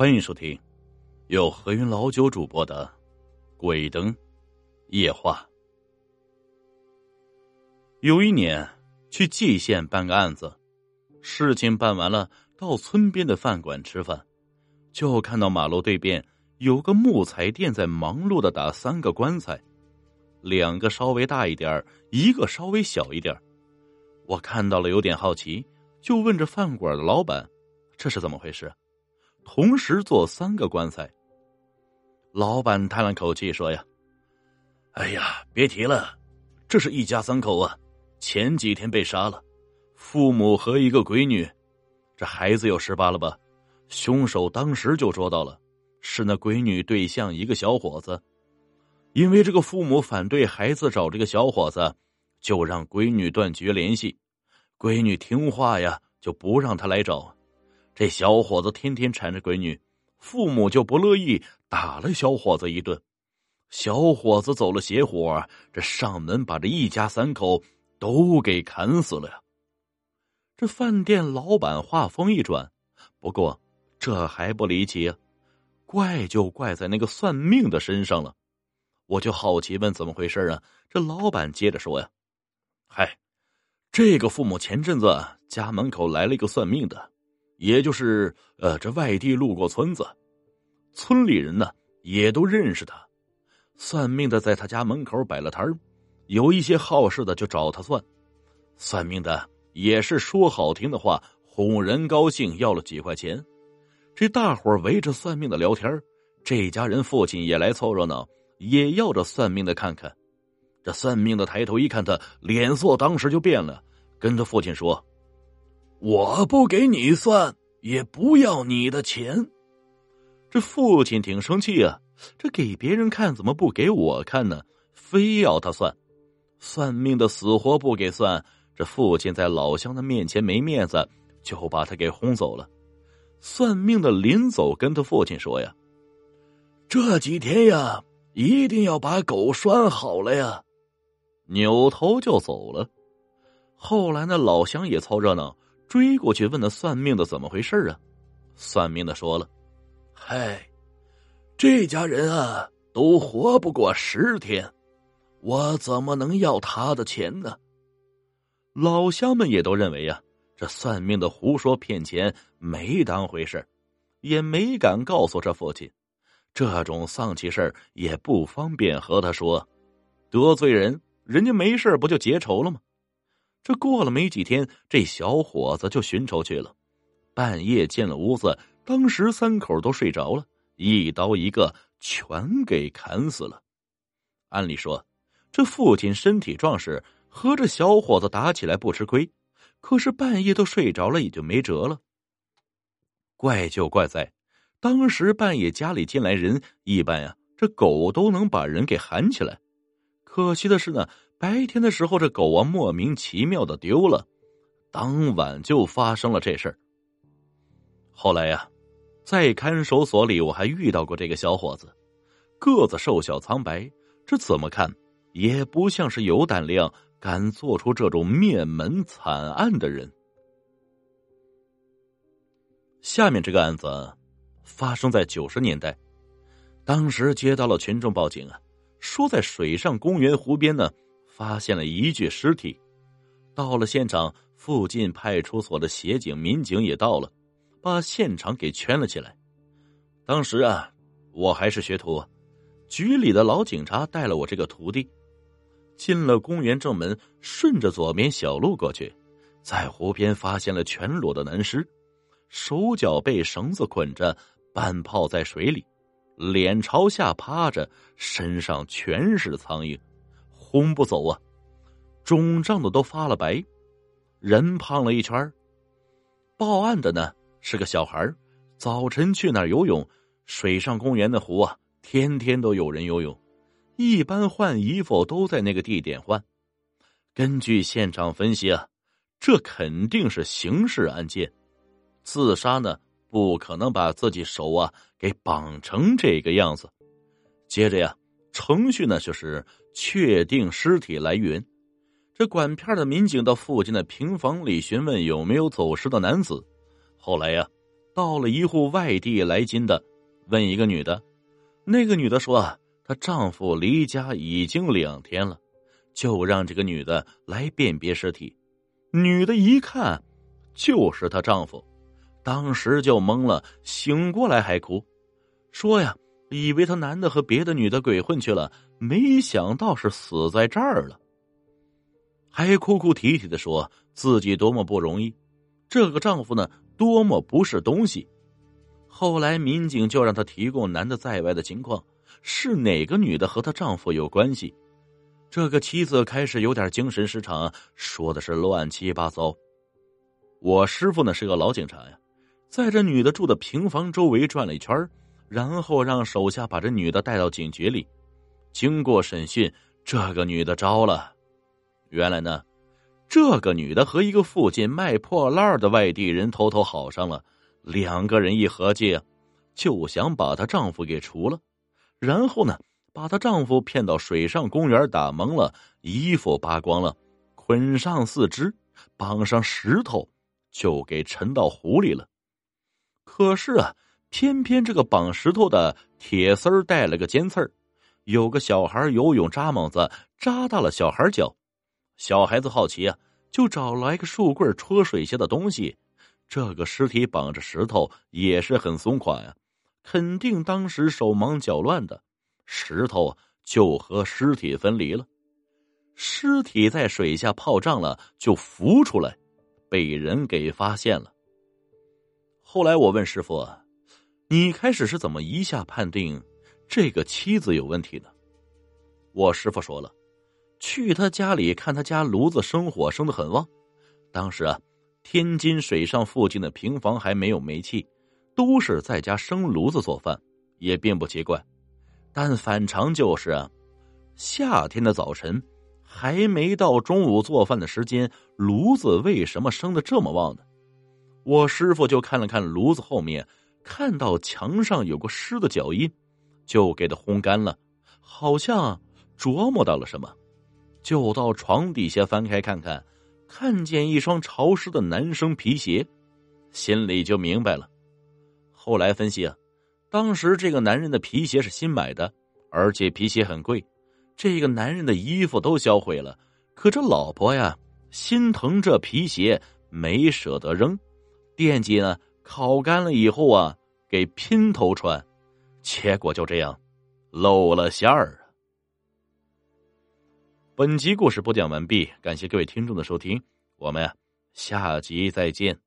欢迎收听由何云老九主播的《鬼灯夜话》。有一年去蓟县办个案子，事情办完了，到村边的饭馆吃饭，就看到马路对面有个木材店在忙碌的打三个棺材，两个稍微大一点一个稍微小一点我看到了，有点好奇，就问这饭馆的老板：“这是怎么回事？”同时做三个棺材。老板叹了口气说：“呀，哎呀，别提了，这是一家三口啊，前几天被杀了，父母和一个闺女，这孩子有十八了吧？凶手当时就捉到了，是那闺女对象一个小伙子，因为这个父母反对孩子找这个小伙子，就让闺女断绝联系，闺女听话呀，就不让他来找。”这小伙子天天缠着闺女，父母就不乐意，打了小伙子一顿。小伙子走了邪火，这上门把这一家三口都给砍死了呀！这饭店老板话锋一转，不过这还不离奇，怪就怪在那个算命的身上了。我就好奇问怎么回事啊？这老板接着说呀：“嗨，这个父母前阵子家门口来了一个算命的。”也就是，呃，这外地路过村子，村里人呢也都认识他。算命的在他家门口摆了摊儿有一些好事的就找他算。算命的也是说好听的话，哄人高兴，要了几块钱。这大伙围着算命的聊天这家人父亲也来凑热闹，也要着算命的看看。这算命的抬头一看他，脸色当时就变了，跟他父亲说。我不给你算，也不要你的钱。这父亲挺生气啊！这给别人看，怎么不给我看呢？非要他算，算命的死活不给算。这父亲在老乡的面前没面子，就把他给轰走了。算命的临走跟他父亲说呀：“这几天呀，一定要把狗拴好了呀。”扭头就走了。后来那老乡也凑热闹。追过去问那算命的怎么回事啊？算命的说了：“嗨，这家人啊都活不过十天，我怎么能要他的钱呢？”老乡们也都认为呀，这算命的胡说骗钱，没当回事也没敢告诉这父亲。这种丧气事也不方便和他说，得罪人，人家没事不就结仇了吗？这过了没几天，这小伙子就寻仇去了。半夜进了屋子，当时三口都睡着了，一刀一个全给砍死了。按理说，这父亲身体壮实，和这小伙子打起来不吃亏。可是半夜都睡着了，也就没辙了。怪就怪在，当时半夜家里进来人，一般呀，这狗都能把人给喊起来。可惜的是呢。白天的时候，这狗啊莫名其妙的丢了，当晚就发生了这事儿。后来呀，在看守所里，我还遇到过这个小伙子，个子瘦小苍白，这怎么看也不像是有胆量敢做出这种灭门惨案的人。下面这个案子发生在九十年代，当时接到了群众报警啊，说在水上公园湖边呢。发现了一具尸体，到了现场，附近派出所的协警、民警也到了，把现场给圈了起来。当时啊，我还是学徒，局里的老警察带了我这个徒弟，进了公园正门，顺着左边小路过去，在湖边发现了全裸的男尸，手脚被绳子捆着，半泡在水里，脸朝下趴着，身上全是苍蝇。轰不走啊！肿胀的都发了白，人胖了一圈报案的呢是个小孩早晨去那儿游泳，水上公园的湖啊，天天都有人游泳，一般换衣服都在那个地点换。根据现场分析啊，这肯定是刑事案件，自杀呢不可能把自己手啊给绑成这个样子。接着呀，程序呢就是。确定尸体来源，这管片的民警到附近的平房里询问有没有走失的男子。后来呀，到了一户外地来金的，问一个女的，那个女的说啊，她丈夫离家已经两天了，就让这个女的来辨别尸体。女的一看，就是她丈夫，当时就懵了，醒过来还哭，说呀，以为他男的和别的女的鬼混去了，没想到是死在这儿了，还哭哭啼啼的说自己多么不容易，这个丈夫呢，多么不是东西。后来民警就让他提供男的在外的情况，是哪个女的和她丈夫有关系。这个妻子开始有点精神失常，说的是乱七八糟。我师傅呢是个老警察呀，在这女的住的平房周围转了一圈，然后让手下把这女的带到警局里。经过审讯，这个女的招了。原来呢，这个女的和一个附近卖破烂的外地人偷偷好上了，两个人一合计，就想把她丈夫给除了，然后呢。把她丈夫骗到水上公园打蒙了，衣服扒光了，捆上四肢，绑上石头，就给沉到湖里了。可是啊，偏偏这个绑石头的铁丝儿带了个尖刺儿，有个小孩游泳扎猛子扎到了小孩脚。小孩子好奇啊，就找来个树棍戳水下的东西。这个尸体绑着石头也是很松垮呀，肯定当时手忙脚乱的。石头就和尸体分离了，尸体在水下泡胀了，就浮出来，被人给发现了。后来我问师傅：“你开始是怎么一下判定这个妻子有问题呢？”我师傅说了：“去他家里看，他家炉子生火生的很旺。当时啊，天津水上附近的平房还没有煤气，都是在家生炉子做饭，也并不奇怪。”但反常就是啊，夏天的早晨还没到中午做饭的时间，炉子为什么生的这么旺呢？我师傅就看了看炉子后面，看到墙上有个湿的脚印，就给他烘干了，好像琢磨到了什么，就到床底下翻开看看，看见一双潮湿的男生皮鞋，心里就明白了。后来分析啊。当时这个男人的皮鞋是新买的，而且皮鞋很贵。这个男人的衣服都销毁了，可这老婆呀心疼这皮鞋，没舍得扔，惦记呢烤干了以后啊给姘头穿，结果就这样露了馅儿啊。本集故事播讲完毕，感谢各位听众的收听，我们下集再见。